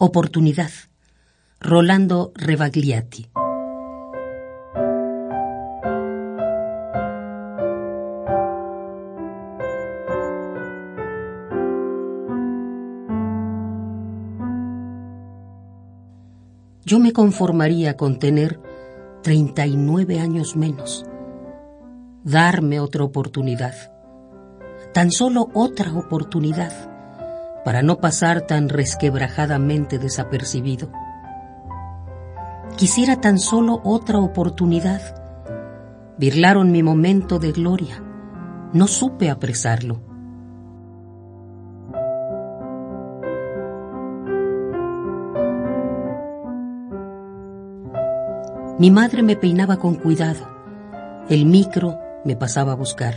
Oportunidad. Rolando Rebagliati. Yo me conformaría con tener 39 años menos. Darme otra oportunidad. Tan solo otra oportunidad para no pasar tan resquebrajadamente desapercibido. Quisiera tan solo otra oportunidad. Virlaron mi momento de gloria. No supe apresarlo. Mi madre me peinaba con cuidado. El micro me pasaba a buscar.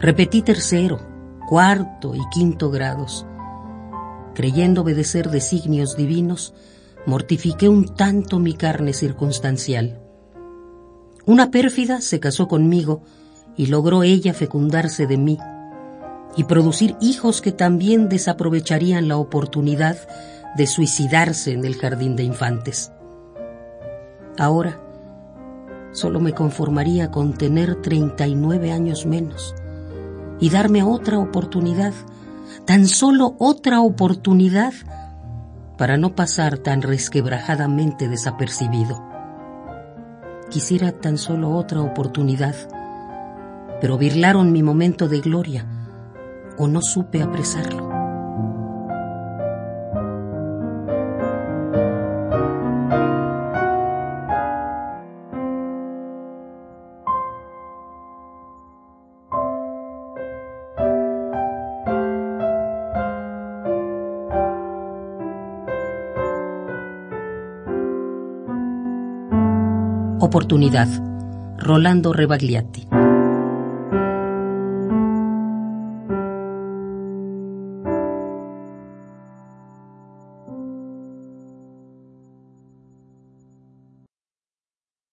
Repetí tercero, cuarto y quinto grados creyendo obedecer designios divinos, mortifiqué un tanto mi carne circunstancial. Una pérfida se casó conmigo y logró ella fecundarse de mí y producir hijos que también desaprovecharían la oportunidad de suicidarse en el jardín de infantes. Ahora solo me conformaría con tener 39 años menos y darme otra oportunidad tan solo otra oportunidad para no pasar tan resquebrajadamente desapercibido. Quisiera tan solo otra oportunidad, pero virlaron mi momento de gloria o no supe apresarlo. Oportunidad. Rolando Rebagliati.